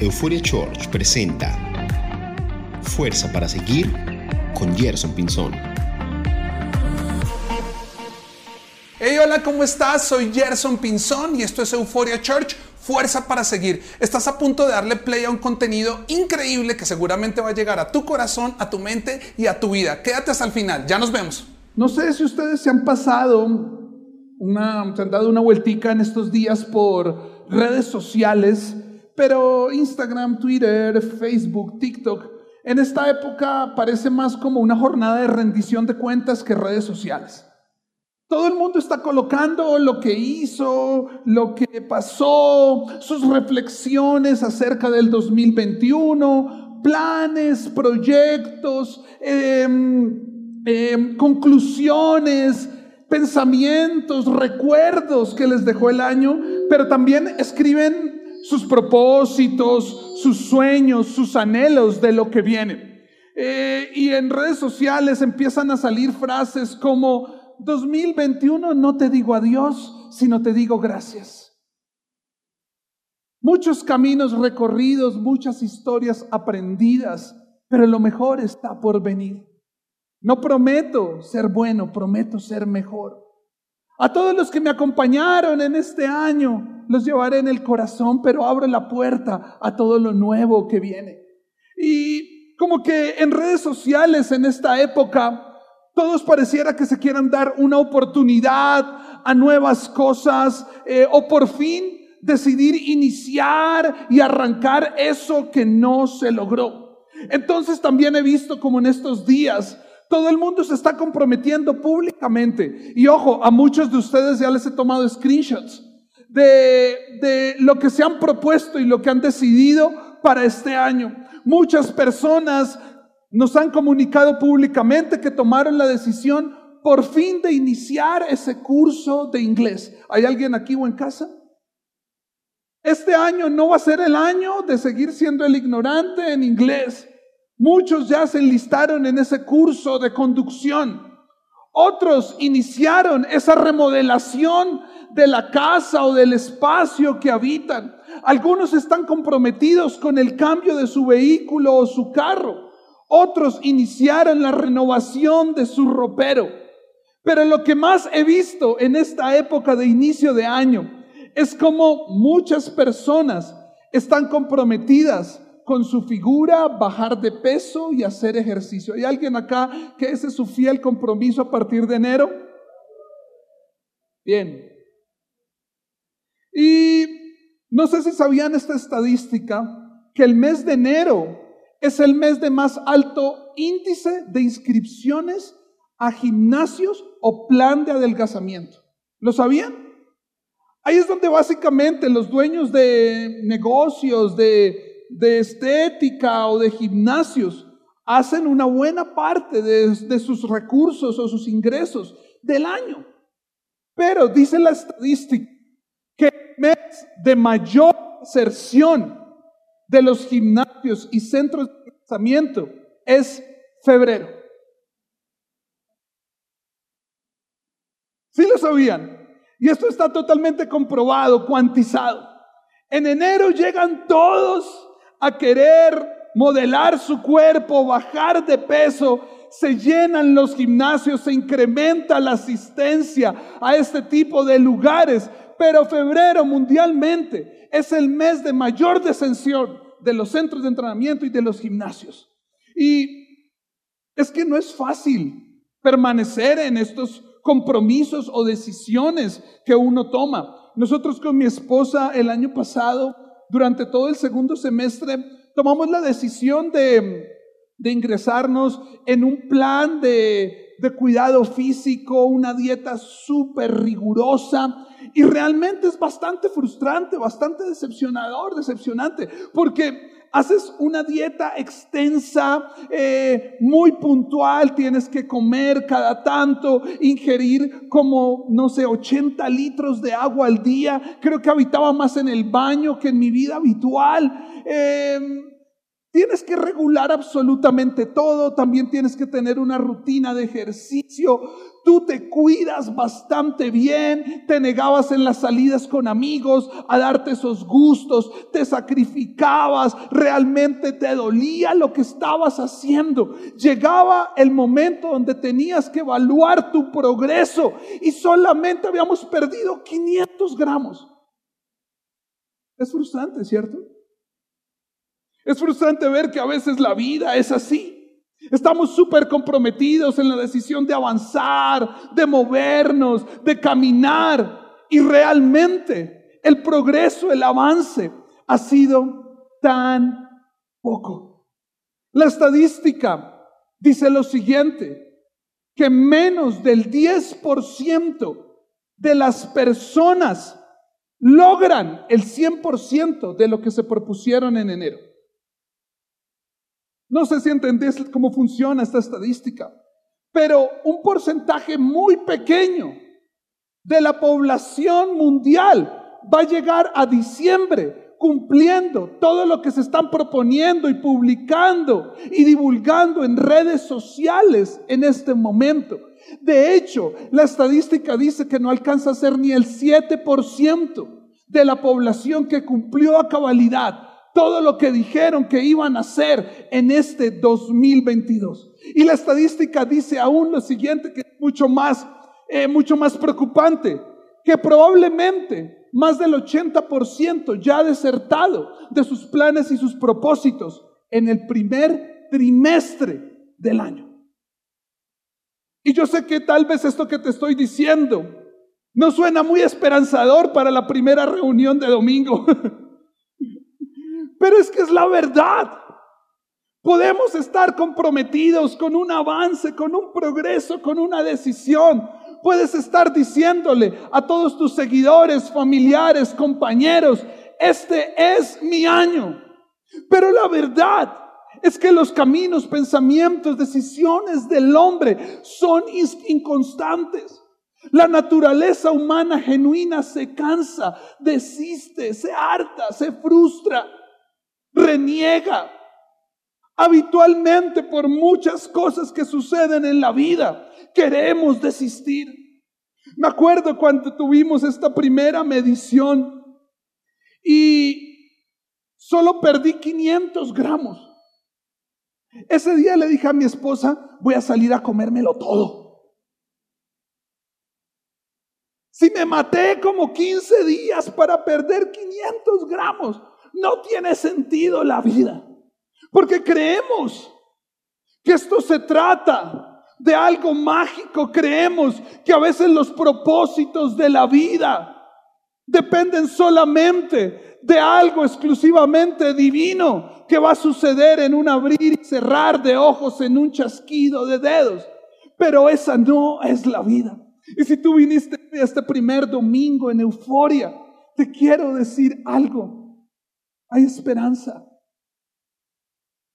Euphoria Church presenta Fuerza para seguir con Gerson Pinzón. Hey, hola, ¿cómo estás? Soy Gerson Pinzón y esto es Euphoria Church. Fuerza para seguir. Estás a punto de darle play a un contenido increíble que seguramente va a llegar a tu corazón, a tu mente y a tu vida. Quédate hasta el final. Ya nos vemos. No sé si ustedes se han pasado una, se han dado una vueltica en estos días por redes sociales pero Instagram, Twitter, Facebook, TikTok, en esta época parece más como una jornada de rendición de cuentas que redes sociales. Todo el mundo está colocando lo que hizo, lo que pasó, sus reflexiones acerca del 2021, planes, proyectos, em, em, conclusiones, pensamientos, recuerdos que les dejó el año, pero también escriben sus propósitos, sus sueños, sus anhelos de lo que viene. Eh, y en redes sociales empiezan a salir frases como 2021 no te digo adiós, sino te digo gracias. Muchos caminos recorridos, muchas historias aprendidas, pero lo mejor está por venir. No prometo ser bueno, prometo ser mejor. A todos los que me acompañaron en este año, los llevaré en el corazón, pero abro la puerta a todo lo nuevo que viene. Y como que en redes sociales en esta época, todos pareciera que se quieran dar una oportunidad a nuevas cosas eh, o por fin decidir iniciar y arrancar eso que no se logró. Entonces también he visto como en estos días todo el mundo se está comprometiendo públicamente. Y ojo, a muchos de ustedes ya les he tomado screenshots de, lo que se han propuesto y lo que han decidido para este año. Muchas personas nos han comunicado públicamente que tomaron la decisión por fin de iniciar ese curso de inglés. ¿Hay alguien aquí o en casa? Este año no va a ser el año de seguir siendo el ignorante en inglés. Muchos ya se enlistaron en ese curso de conducción. Otros iniciaron esa remodelación de la casa o del espacio que habitan. Algunos están comprometidos con el cambio de su vehículo o su carro. Otros iniciaron la renovación de su ropero. Pero lo que más he visto en esta época de inicio de año es como muchas personas están comprometidas con su figura, bajar de peso y hacer ejercicio. ¿Hay alguien acá que ese es su fiel compromiso a partir de enero? Bien. Y no sé si sabían esta estadística, que el mes de enero es el mes de más alto índice de inscripciones a gimnasios o plan de adelgazamiento. ¿Lo sabían? Ahí es donde básicamente los dueños de negocios, de de estética o de gimnasios hacen una buena parte de, sus recursos o sus ingresos del año. Pero dice la estadística que el mes de mayor inserción de los gimnasios y centros de pensamiento es febrero. ¿Sí lo sabían? Y esto está totalmente comprobado, cuantizado. En enero llegan todos a querer modelar su cuerpo, bajar de peso, se llenan los gimnasios, se incrementa la asistencia a este tipo de lugares. Pero febrero mundialmente es el mes de mayor descensión de los centros de entrenamiento y de los gimnasios. Y es que no es fácil permanecer en estos compromisos o decisiones que uno toma. Nosotros con mi esposa el año pasado durante todo el segundo semestre tomamos la decisión de, ingresarnos en un plan de, de cuidado físico, una dieta súper rigurosa. Y realmente es bastante frustrante, bastante decepcionador, decepcionante, porque haces una dieta extensa, eh, muy puntual, tienes que comer cada tanto, ingerir como, no sé, 80 litros de agua al día. Creo que habitaba más en el baño que en mi vida habitual. Em, Tienes que regular absolutamente todo, también tienes que tener una rutina de ejercicio. Tú te cuidas bastante bien, te negabas en las salidas con amigos a darte esos gustos, te sacrificabas, realmente te dolía lo que estabas haciendo. Llegaba el momento donde tenías que evaluar tu progreso y solamente habíamos perdido 500 gramos. Es frustrante, ¿cierto? Es frustrante ver que a veces la vida es así. Estamos súper comprometidos en la decisión de avanzar, de movernos, de caminar. Y realmente el progreso, el avance ha sido tan poco. La estadística dice lo siguiente, que menos del 10% de las personas logran el 100% de lo que se propusieron en enero. No sé si entendés cómo funciona esta estadística, pero un porcentaje muy pequeño de la población mundial va a llegar a diciembre cumpliendo todo lo que se están proponiendo y publicando y divulgando en redes sociales en este momento. De hecho, la estadística dice que no alcanza a ser ni el 7% de la población que cumplió a cabalidad todo lo que dijeron que iban a hacer en este 2022. Y la estadística dice aún lo siguiente, que es mucho más, eh, mucho más preocupante, que probablemente más del 80% ya ha desertado de sus planes y sus propósitos en el primer trimestre del año. Y yo sé que tal vez esto que te estoy diciendo no suena muy esperanzador para la primera reunión de domingo. Pero es que es la verdad. Podemos estar comprometidos con un avance, con un progreso, con una decisión. Puedes estar diciéndole a todos tus seguidores, familiares, compañeros, este es mi año. Pero la verdad es que los caminos, pensamientos, decisiones del hombre son inconstantes. La naturaleza humana genuina se cansa, desiste, se harta, se frustra reniega habitualmente por muchas cosas que suceden en la vida. Queremos desistir. Me acuerdo cuando tuvimos esta primera medición y solo perdí 500 gramos. Ese día le dije a mi esposa, voy a salir a comérmelo todo. Si me maté como 15 días para perder 500 gramos, no tiene sentido la vida. Porque creemos que esto se trata de algo mágico. Creemos que a veces los propósitos de la vida dependen solamente de algo exclusivamente divino que va a suceder en un abrir y cerrar de ojos, en un chasquido de dedos. Pero esa no es la vida. Y si tú viniste este primer domingo en euforia, te quiero decir algo hay esperanza.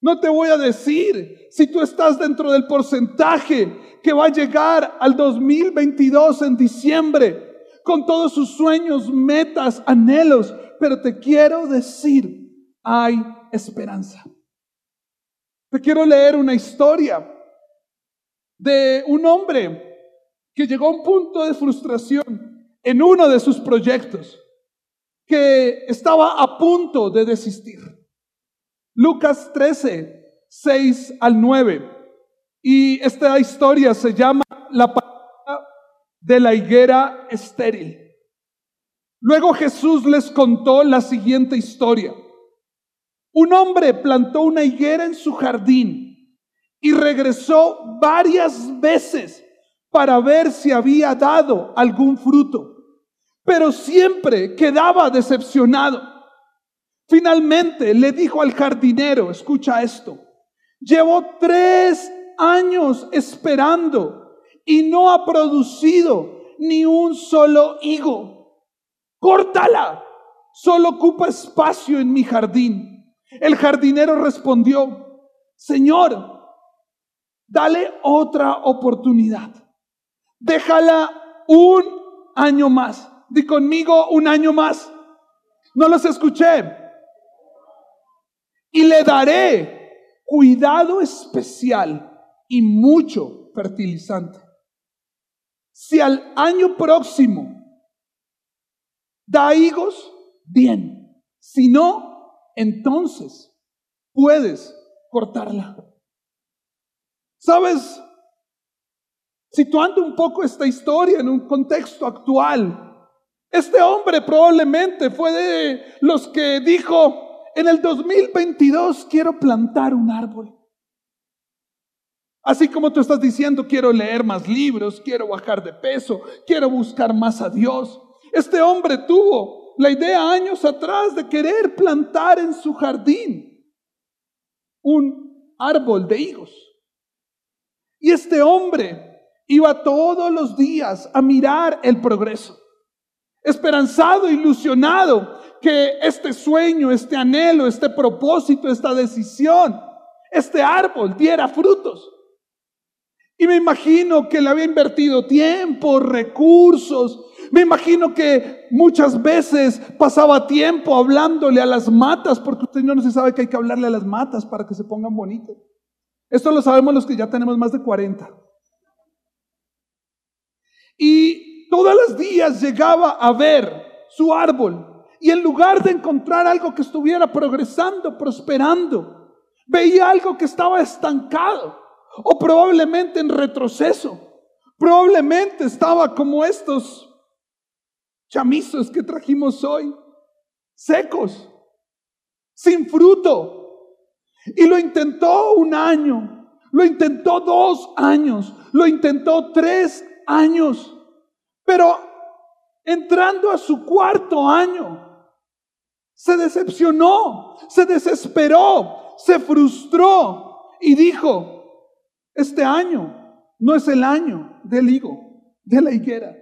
No te voy a decir si tú estás dentro del porcentaje que va a llegar al 2022 en diciembre con todos sus sueños, metas, anhelos, pero te quiero decir, hay esperanza. Te quiero leer una historia de un hombre que llegó a un punto de frustración en uno de sus proyectos que estaba a punto de desistir. Lucas 13, 6 al 9. Y esta historia se llama la de la higuera estéril. Luego Jesús les contó la siguiente historia. Un hombre plantó una higuera en su jardín y regresó varias veces para ver si había dado algún fruto pero siempre quedaba decepcionado. Finalmente le dijo al jardinero, escucha esto, llevo tres años esperando y no ha producido ni un solo higo. Córtala, solo ocupa espacio en mi jardín. El jardinero respondió, Señor, dale otra oportunidad. Déjala un año más. Di conmigo un año más. No los escuché. y le daré cuidado especial y mucho fertilizante. Si al año próximo da higos, bien. Si no, entonces puedes cortarla. ¿Sabes? Situando un poco esta historia en un contexto actual, este hombre probablemente fue de los que dijo, en el 2022 quiero plantar un árbol. Así como tú estás diciendo, quiero leer más libros, quiero bajar de peso, quiero buscar más a Dios. Este hombre tuvo la idea años atrás de querer plantar en su jardín un árbol de higos. Y este hombre iba todos los días a mirar el progreso, esperanzado, ilusionado que este sueño, este anhelo, este propósito, esta decisión, este árbol diera frutos. Y me imagino que le había invertido tiempo, recursos. Me imagino que muchas veces pasaba tiempo hablándole a las matas, porque usted no se sabe que hay que hablarle a las matas para que se pongan bonitas. Esto lo sabemos los que ya tenemos más de 40. Y todos los días llegaba a ver su árbol y en lugar de encontrar algo que estuviera progresando, prosperando, veía algo que estaba estancado o probablemente en retroceso. Probablemente estaba como estos chamizos que trajimos hoy, secos, sin fruto. Y lo intentó un año, lo intentó dos años, lo intentó tres años, pero entrando a su cuarto año, se decepcionó, se desesperó, se frustró y dijo, este año no es el año del higo, de la higuera.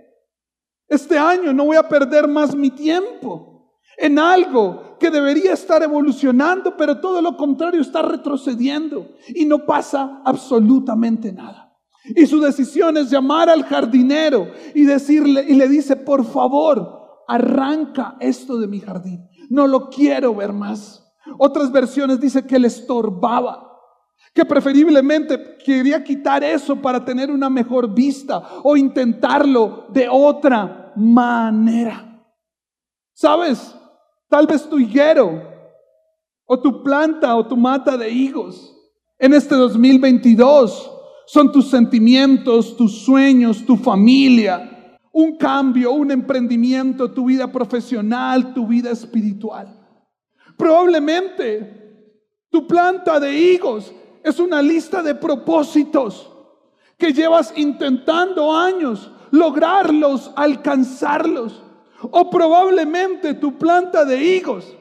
Este año no voy a perder más mi tiempo en algo que debería estar evolucionando, pero todo lo contrario está retrocediendo y no pasa absolutamente nada. Y su decisión es llamar al jardinero y decirle y le dice, "Por favor, arranca esto de mi jardín. No lo quiero ver más." Otras versiones dice que le estorbaba que preferiblemente quería quitar eso para tener una mejor vista o intentarlo de otra manera. ¿Sabes? Tal vez tu higuero o tu planta o tu mata de higos en este 2022 son tus sentimientos, tus sueños, tu familia, un cambio, un emprendimiento, tu vida profesional, tu vida espiritual. Probablemente tu planta de higos es una lista de propósitos que llevas intentando años lograrlos, alcanzarlos. O probablemente tu planta de higos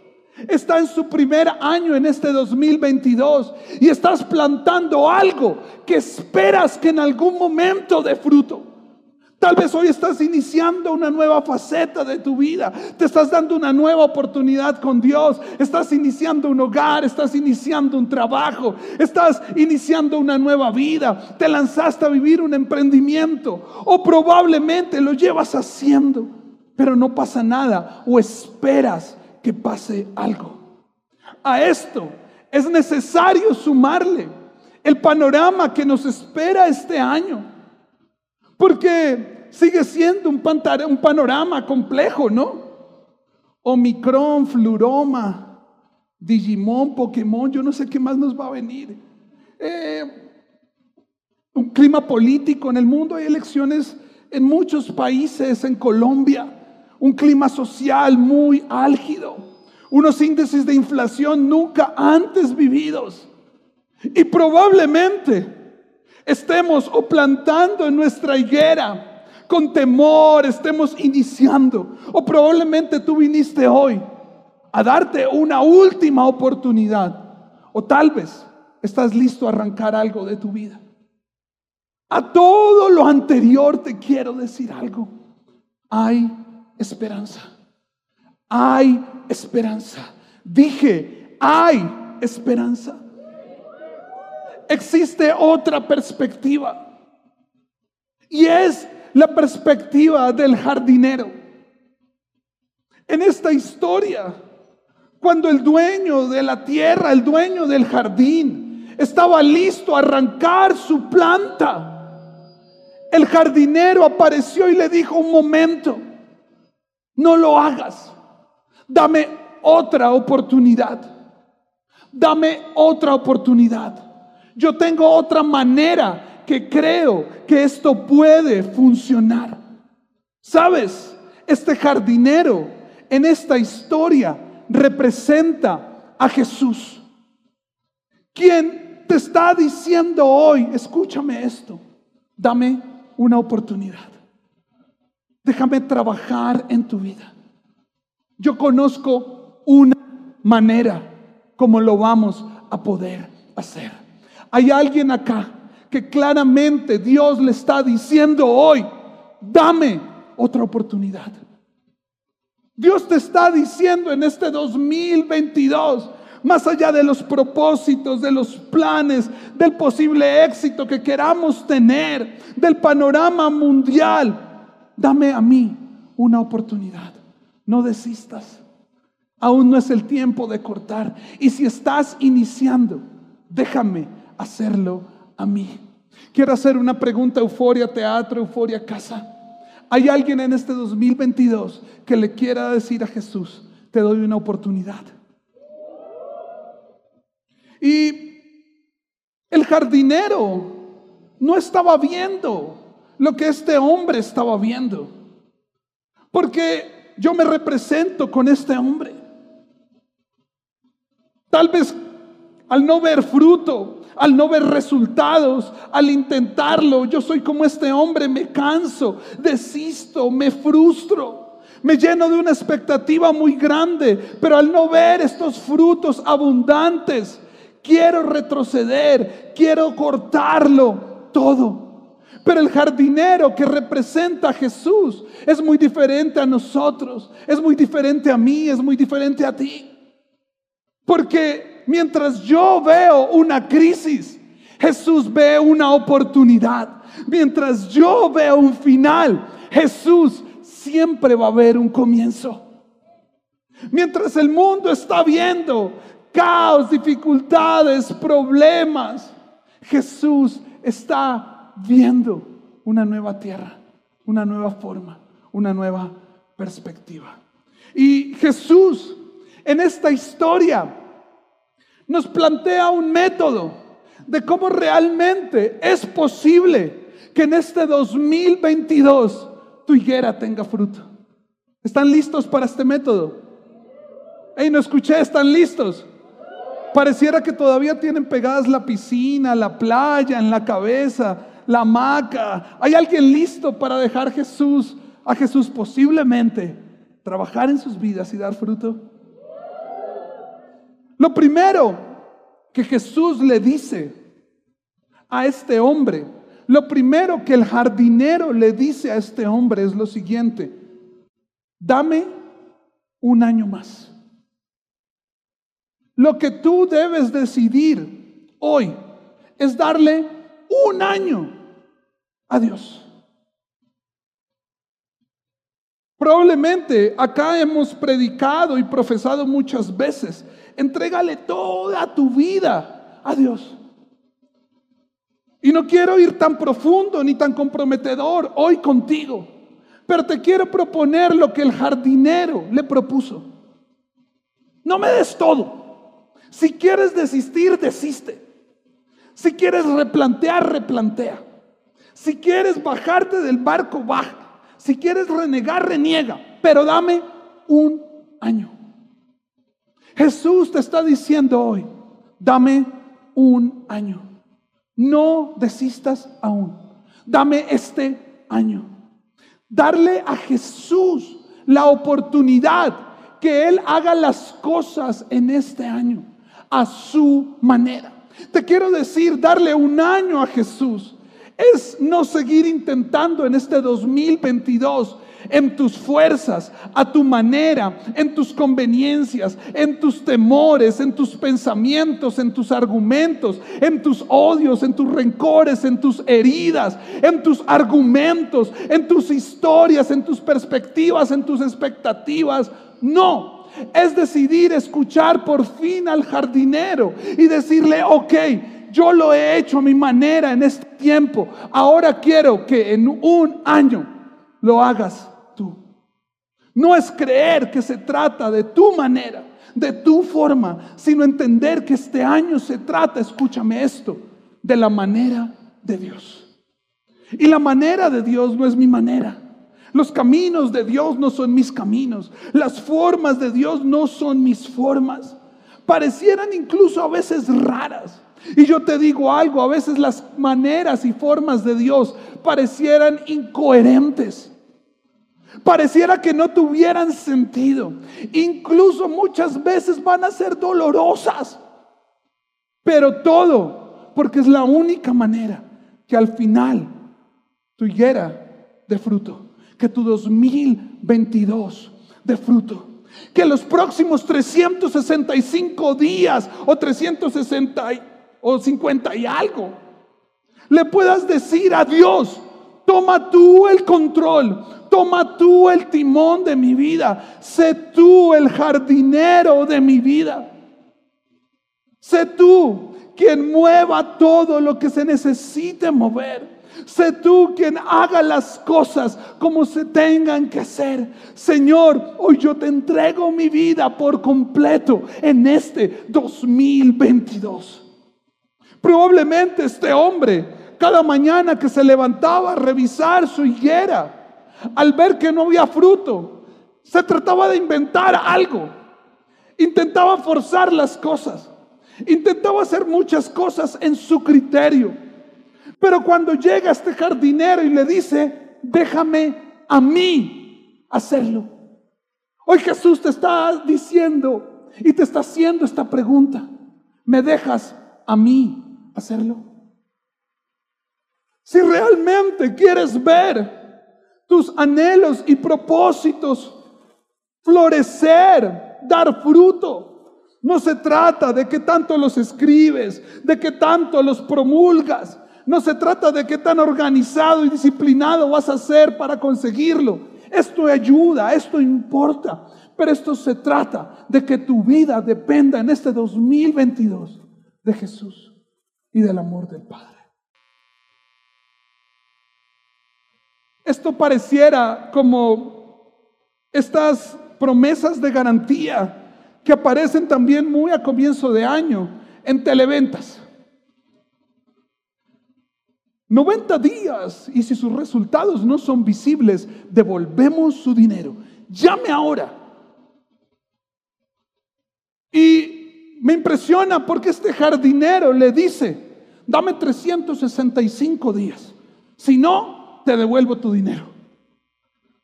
está en su primer año en este 2022 y estás plantando algo que esperas que en algún momento dé fruto. Tal vez hoy estás iniciando una nueva faceta de tu vida. Te estás dando una nueva oportunidad con Dios. Estás iniciando un hogar, estás iniciando un trabajo, estás iniciando una nueva vida. Te lanzaste a vivir un emprendimiento o probablemente lo llevas haciendo, pero no pasa nada o esperas que pase algo. A esto es necesario sumarle el panorama que nos espera este año. Porque sigue siendo un, un panorama complejo, ¿no? Omicron, Fluroma, Digimon, Pokémon, yo no sé qué más nos va a venir. Eh, un clima político en el mundo, hay elecciones en muchos países, en Colombia, un clima social muy álgido, unos índices de inflación nunca antes vividos. Y probablemente estemos o plantando en nuestra higuera con temor, estemos iniciando. O probablemente tú viniste hoy a darte una última oportunidad. O tal vez estás listo a arrancar algo de tu vida. A todo lo anterior te quiero decir algo. Hay esperanza. Hay esperanza. Dije, hay esperanza existe otra perspectiva. Y es la perspectiva del jardinero. En esta historia, Cuando el dueño de la tierra, el dueño del jardín, estaba listo a arrancar su planta, el jardinero apareció y le dijo, un momento, no lo hagas, dame otra oportunidad, dame otra oportunidad. Yo tengo otra manera que creo que esto puede funcionar. ¿Sabes? Este jardinero en esta historia representa a Jesús. Quien te está diciendo hoy, escúchame esto, dame una oportunidad. Déjame trabajar en tu vida. Yo conozco una manera como lo vamos a poder hacer. Hay alguien acá que claramente Dios le está diciendo hoy, dame otra oportunidad. Dios te está diciendo en este 2022, más allá de los propósitos, de los planes, del posible éxito que queramos tener, del panorama mundial, dame a mí una oportunidad. No desistas. Aún no es el tiempo de cortar. Y si estás iniciando, déjame hacerlo a mí. Quiero hacer una pregunta, euforia, teatro, euforia, casa. ¿Hay alguien en este 2022 que le quiera decir a Jesús, te doy una oportunidad? Y el jardinero no estaba viendo lo que este hombre estaba viendo. Porque yo me represento con este hombre. Tal vez al no ver fruto, al no ver resultados, al intentarlo, yo soy como este hombre, me canso, desisto, me frustro, me lleno de una expectativa muy grande, pero al no ver estos frutos abundantes, quiero retroceder, quiero cortarlo todo. Pero el jardinero que representa a Jesús es muy diferente a nosotros, es muy diferente a mí, es muy diferente a ti. Porque mientras yo veo una crisis, Jesús ve una oportunidad. Mientras yo veo un final, Jesús siempre va a ver un comienzo. Mientras el mundo está viendo caos, dificultades, problemas, Jesús está viendo una nueva tierra, una nueva forma, una nueva perspectiva. Y Jesús en esta historia nos plantea un método de cómo realmente es posible que en este 2022 tu higuera tenga fruto. ¿Están listos para este método? Hey, no escuché, ¿están listos? Pareciera que todavía tienen pegadas la piscina, la playa en la cabeza, la hamaca. ¿Hay alguien listo para dejar Jesús, a Jesús posiblemente trabajar en sus vidas y dar fruto? Lo primero que Jesús le dice a este hombre, lo primero que el jardinero le dice a este hombre es lo siguiente, dame un año más. Lo que tú debes decidir hoy es darle un año a Dios. Probablemente acá hemos predicado y profesado muchas veces Entrégale toda tu vida a Dios. Y no quiero ir tan profundo ni tan comprometedor hoy contigo, pero te quiero proponer lo que el jardinero le propuso. No me des todo. Si quieres desistir, desiste. Si quieres replantear, replantea. Si quieres bajarte del barco, baja. Si quieres renegar, reniega. Pero dame un año. Jesús te está diciendo hoy, dame un año. No desistas aún. Dame este año. Darle a Jesús la oportunidad que Él haga las cosas en este año a su manera. Te quiero decir, darle un año a Jesús es no seguir intentando en este 2022 en tus fuerzas, a tu manera, en tus conveniencias, en tus temores, en tus pensamientos, en tus argumentos, en tus odios, en tus rencores, en tus heridas, en tus argumentos, en tus historias, en tus perspectivas, en tus expectativas. No, es decidir escuchar por fin al jardinero y decirle, ok, yo lo he hecho a mi manera en este tiempo, ahora quiero que en un año lo hagas tú. No es creer que se trata de tu manera, de tu forma, sino entender que este año se trata, escúchame esto, de la manera de Dios. Y la manera de Dios no es mi manera. Los caminos de Dios no son mis caminos. Las formas de Dios no son mis formas. Parecieran incluso a veces raras. Y yo te digo algo, a veces las maneras y formas de Dios parecieran incoherentes. Pareciera que no tuvieran sentido. Incluso muchas veces van a ser dolorosas. Pero todo, porque es la única manera que al final tu higuera de fruto, que tu 2022 de fruto. Que los próximos 365 días o 360 o 50 y algo le puedas decir a Dios, toma tú el control, toma tú el timón de mi vida, sé tú el jardinero de mi vida. Sé tú quien mueva todo lo que se necesite mover. Sé tú quien haga las cosas como se tengan que hacer. Señor, hoy yo te entrego mi vida por completo en este 2022. Probablemente este hombre, cada mañana que se levantaba a revisar su higuera, al ver que no había fruto, se trataba de inventar algo. Intentaba forzar las cosas. Intentaba hacer muchas cosas en su criterio. Pero cuando llega este jardinero y le dice, déjame a mí hacerlo. Hoy Jesús te está diciendo y te está haciendo esta pregunta. ¿Me dejas a mí hacerlo? Si realmente quieres ver tus anhelos y propósitos florecer, dar fruto, no se trata de que tanto los escribes, de que tanto los promulgas, no se trata de qué tan organizado y disciplinado vas a ser para conseguirlo. Esto ayuda, esto importa. Pero esto se trata de que tu vida dependa en este 2022 de Jesús y del amor del Padre. Esto pareciera como estas promesas de garantía que aparecen también muy a comienzo de año en televentas. 90 días y si sus resultados no son visibles, devolvemos su dinero. Llame ahora. Y me impresiona porque este jardinero le dice, dame 365 días. Si no, te devuelvo tu dinero.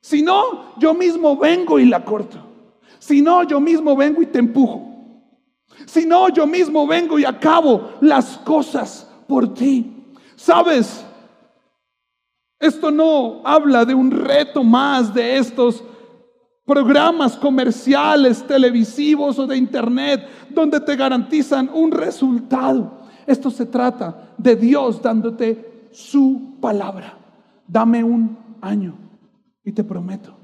Si no, yo mismo vengo y la corto. Si no, yo mismo vengo y te empujo. Si no, yo mismo vengo y acabo las cosas por ti. Sabes, esto no habla de un reto más de estos programas comerciales, televisivos o de internet, donde te garantizan un resultado. Esto se trata de Dios dándote su palabra. Dame un año y te prometo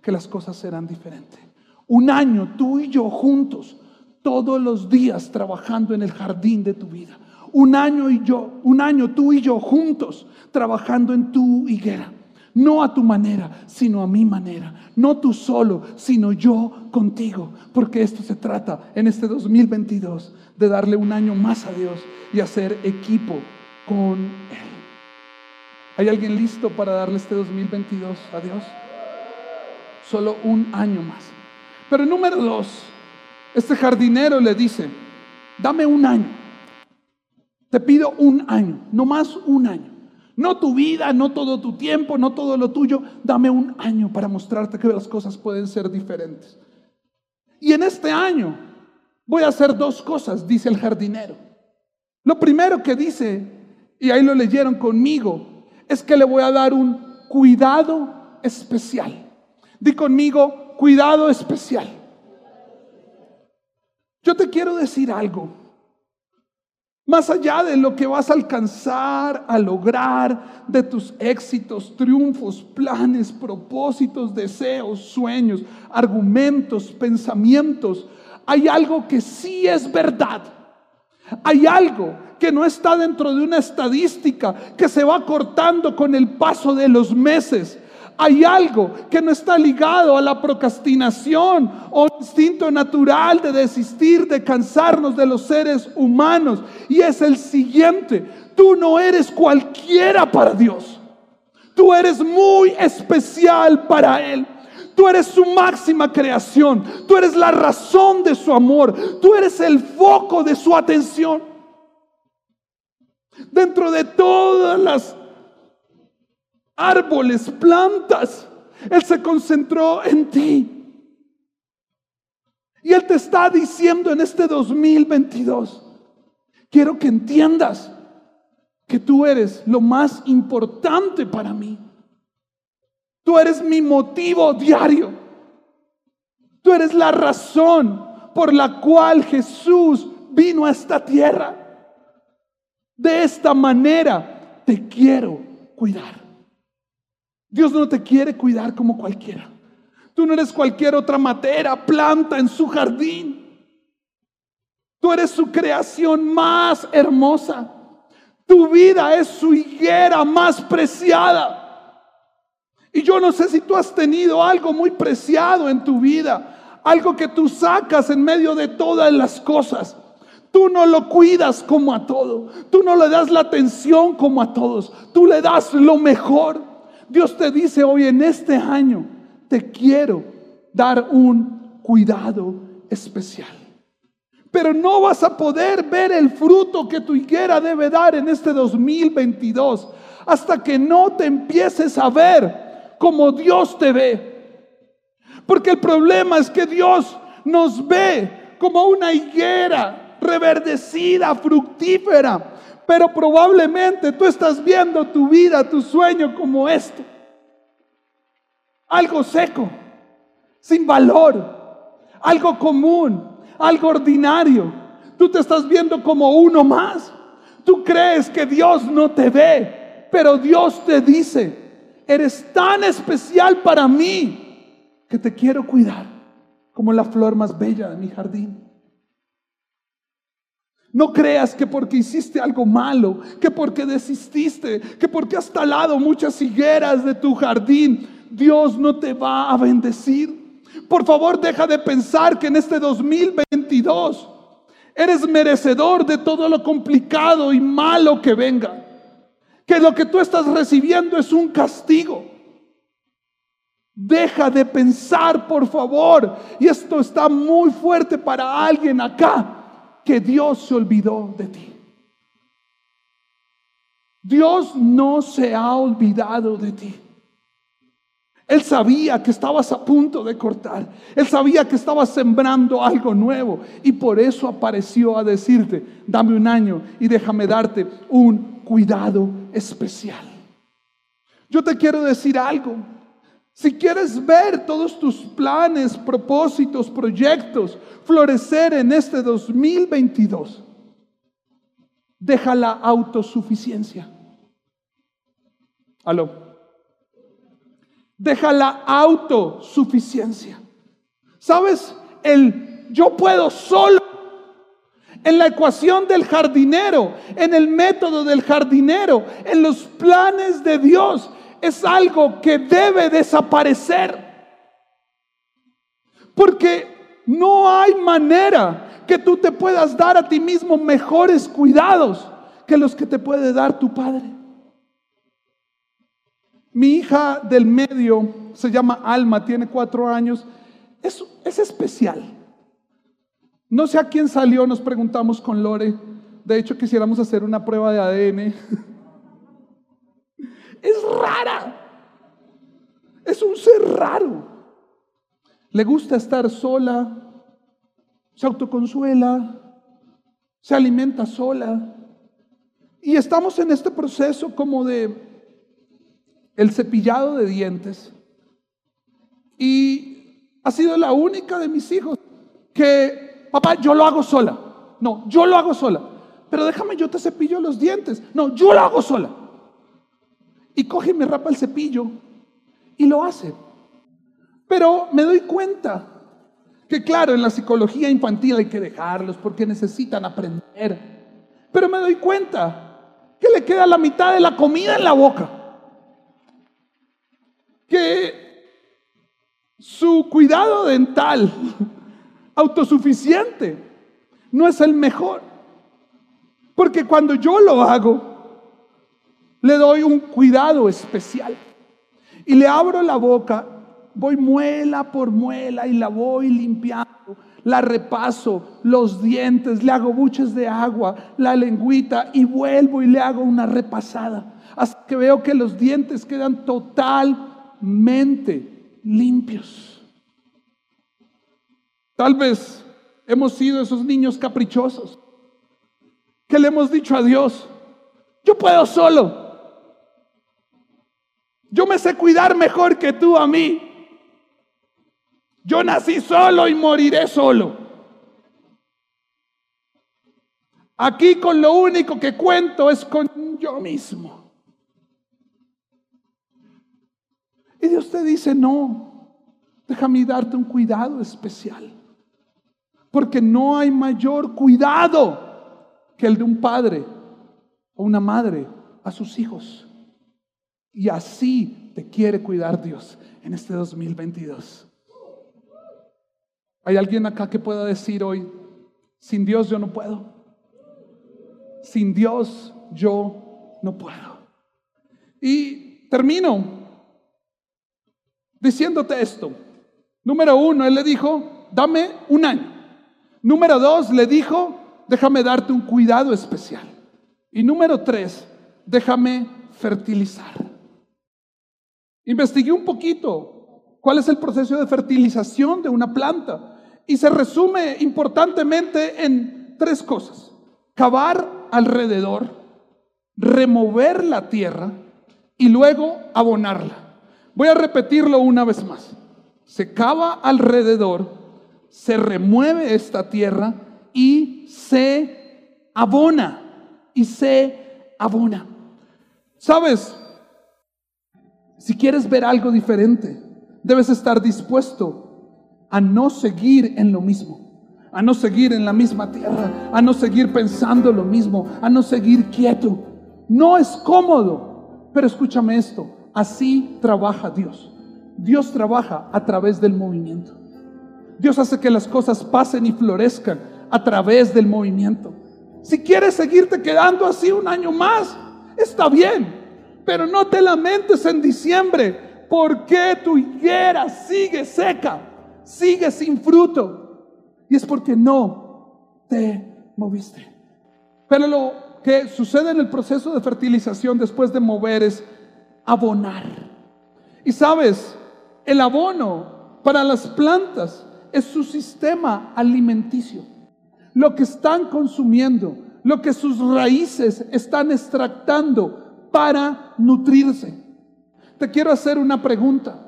que las cosas serán diferentes. Un año tú y yo juntos, todos los días trabajando en el jardín de tu vida un año y yo, un año tú y yo juntos trabajando en tu higuera. No a tu manera, sino a mi manera. No tú solo, sino yo contigo. Porque esto se trata en este 2022 de darle un año más a Dios y hacer equipo con Él. ¿Hay alguien listo para darle este 2022 a Dios? Solo un año más. Pero número dos, este jardinero le dice, dame un año. Te pido un año, no más un año. No tu vida, no todo tu tiempo, no todo lo tuyo. Dame un año para mostrarte que las cosas pueden ser diferentes. Y en este año voy a hacer dos cosas, dice el jardinero. Lo primero que dice, y ahí lo leyeron conmigo, es que le voy a dar un cuidado especial. Di conmigo, cuidado especial. Yo te quiero decir algo. Más allá de lo que vas a alcanzar, a lograr, de tus éxitos, triunfos, planes, propósitos, deseos, sueños, argumentos, pensamientos, hay algo que sí es verdad. Hay algo que no está dentro de una estadística que se va cortando con el paso de los meses. Hay algo que no está ligado a la procrastinación o instinto natural de desistir, de cansarnos de los seres humanos. Y es el siguiente, tú no eres cualquiera para Dios. Tú eres muy especial para Él. Tú eres su máxima creación. Tú eres la razón de su amor. Tú eres el foco de su atención. Dentro de todas las árboles, plantas. Él se concentró en ti. Y Él te está diciendo en este 2022, quiero que entiendas que tú eres lo más importante para mí. Tú eres mi motivo diario. Tú eres la razón por la cual Jesús vino a esta tierra. De esta manera te quiero cuidar. Dios no te quiere cuidar como cualquiera. Tú no eres cualquier otra matera, planta en su jardín. Tú eres su creación más hermosa. Tu vida es su higuera más preciada. Y yo no sé si tú has tenido algo muy preciado en tu vida, algo que tú sacas en medio de todas las cosas. Tú no lo cuidas como a todo, tú no le das la atención como a todos, tú le das lo mejor. Dios te dice hoy en este año, te quiero dar un cuidado especial. Pero no vas a poder ver el fruto que tu higuera debe dar en este 2022 hasta que no te empieces a ver como Dios te ve. Porque el problema es que Dios nos ve como una higuera reverdecida, fructífera, pero probablemente tú estás viendo tu vida, tu sueño como esto. Algo seco, sin valor, algo común, algo ordinario. Tú te estás viendo como uno más. Tú crees que Dios no te ve, pero Dios te dice, eres tan especial para mí que te quiero cuidar como la flor más bella de mi jardín. No creas que porque hiciste algo malo, que porque desististe, que porque has talado muchas higueras de tu jardín, Dios no te va a bendecir. Por favor, deja de pensar que en este 2022 eres merecedor de todo lo complicado y malo que venga. Que lo que tú estás recibiendo es un castigo. Deja de pensar, por favor. Y esto está muy fuerte para alguien acá que Dios se olvidó de ti. Dios no se ha olvidado de ti. Él sabía que estabas a punto de cortar. Él sabía que estabas sembrando algo nuevo. Y por eso apareció a decirte, dame un año y déjame darte un cuidado especial. Yo te quiero decir algo. Si quieres ver todos tus planes, propósitos, proyectos florecer en este 2022, deja la autosuficiencia. Aló. Deja la autosuficiencia. ¿Sabes? El yo puedo solo. En la ecuación del jardinero, en el método del jardinero, en los planes de Dios, es algo que debe desaparecer. Porque no hay manera que tú te puedas dar a ti mismo mejores cuidados que los que te puede dar tu padre. Mi hija del medio se llama Alma, tiene cuatro años. Es, es especial. No sé a quién salió, nos preguntamos con Lore. De hecho, quisiéramos hacer una prueba de ADN. es rara. Es un ser raro. Le gusta estar sola, se autoconsuela, se alimenta sola. Y estamos en este proceso como de el cepillado de dientes. Y ha sido la única de mis hijos que, papá, yo lo hago sola. No, yo lo hago sola. pero déjame yo te cepillo los dientes. No, yo lo hago sola. Y coge y me rapa el cepillo y lo hace. Pero me doy cuenta que claro, en la psicología infantil hay que dejarlos porque necesitan aprender. Pero me doy cuenta que le queda la mitad de la comida en la boca. Que su cuidado dental autosuficiente no es el mejor. Porque cuando yo lo hago, le doy un cuidado especial. Y le abro la boca, voy muela por muela y la voy limpiando. La repaso, los dientes, le hago buches de agua, la lengüita y vuelvo y le hago una repasada. Hasta que veo que los dientes quedan totalmente limpios. Tal vez hemos sido esos niños caprichosos que le hemos dicho a Dios, yo puedo solo. Yo me sé cuidar mejor que tú a mí. Yo nací solo y moriré solo. Aquí con lo único que cuento es con yo mismo. Y Dios te dice, no, déjame darte un cuidado especial. Porque no hay mayor cuidado que el de un padre o una madre a sus hijos. Y así te quiere cuidar Dios en este 2022. ¿Hay alguien acá que pueda decir hoy, sin Dios yo no puedo? Sin Dios yo no puedo. Y termino diciéndote esto. Número uno, él le dijo, dame un año. Número dos, le dijo, déjame darte un cuidado especial. Y número tres, déjame fertilizar. Investigué un poquito cuál es el proceso de fertilización de una planta y se resume importantemente en tres cosas. Cavar alrededor, remover la tierra y luego abonarla. Voy a repetirlo una vez más. Se cava alrededor, se remueve esta tierra y se abona. Y se abona. ¿Sabes? Si quieres ver algo diferente, debes estar dispuesto a no seguir en lo mismo, a no seguir en la misma tierra, a no seguir pensando lo mismo, a no seguir quieto. No es cómodo, pero escúchame esto, así trabaja Dios. Dios trabaja a través del movimiento. Dios hace que las cosas pasen y florezcan a través del movimiento. Si quieres seguirte quedando así un año más, está bien, pero no te lamentes en diciembre porque tu higuera sigue seca, sigue sin fruto. Y es porque no te moviste. Pero lo que sucede en el proceso de fertilización después de mover es abonar. Y sabes, el abono para las plantas es su sistema alimenticio lo que están consumiendo, lo que sus raíces están extractando para nutrirse. Te quiero hacer una pregunta.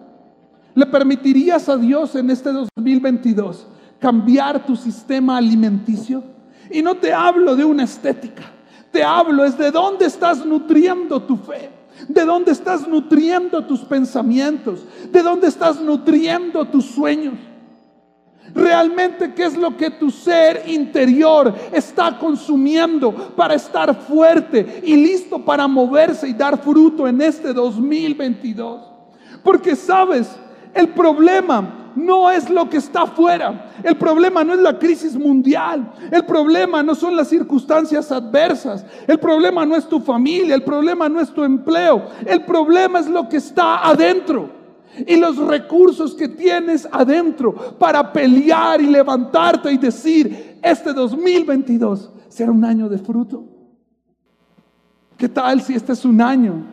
¿Le permitirías a Dios en este 2022 cambiar tu sistema alimenticio? Y no te hablo de una estética, te hablo es de dónde estás nutriendo tu fe, de dónde estás nutriendo tus pensamientos, de dónde estás nutriendo tus sueños realmente qué es lo que tu ser interior está consumiendo para estar fuerte y listo para moverse y dar fruto en este 2022. Porque sabes, el problema no es lo que está afuera. El problema no es la crisis mundial. El problema no son las circunstancias adversas. El problema no es tu familia. El problema no es tu empleo. El problema es lo que está adentro y los recursos que tienes adentro para pelear y levantarte y decir, este 2022 será un año de fruto. ¿Qué tal si este es un año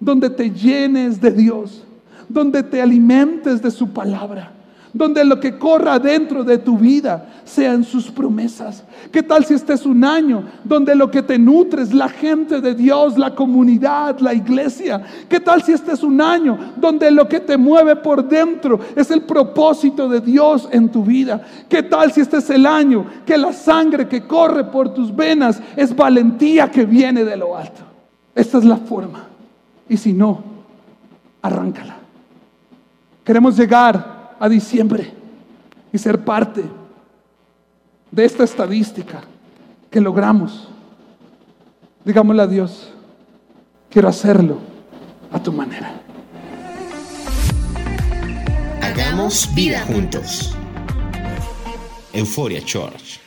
donde te llenes de Dios, donde te alimentes de su palabra, donde lo que corra dentro de tu vida sean sus promesas. ¿Qué tal si este es un año donde lo que te nutre es la gente de Dios, la comunidad, la iglesia? ¿Qué tal si este es un año donde lo que te mueve por dentro es el propósito de Dios en tu vida? ¿Qué tal si este es el año que la sangre que corre por tus venas es valentía que viene de lo alto? Esta es la forma. Y si no, arráncala. Queremos llegar a diciembre y ser parte de esta estadística que logramos. Digámosle a Dios, quiero hacerlo a tu manera. Hagamos vida juntos. Euforia Church.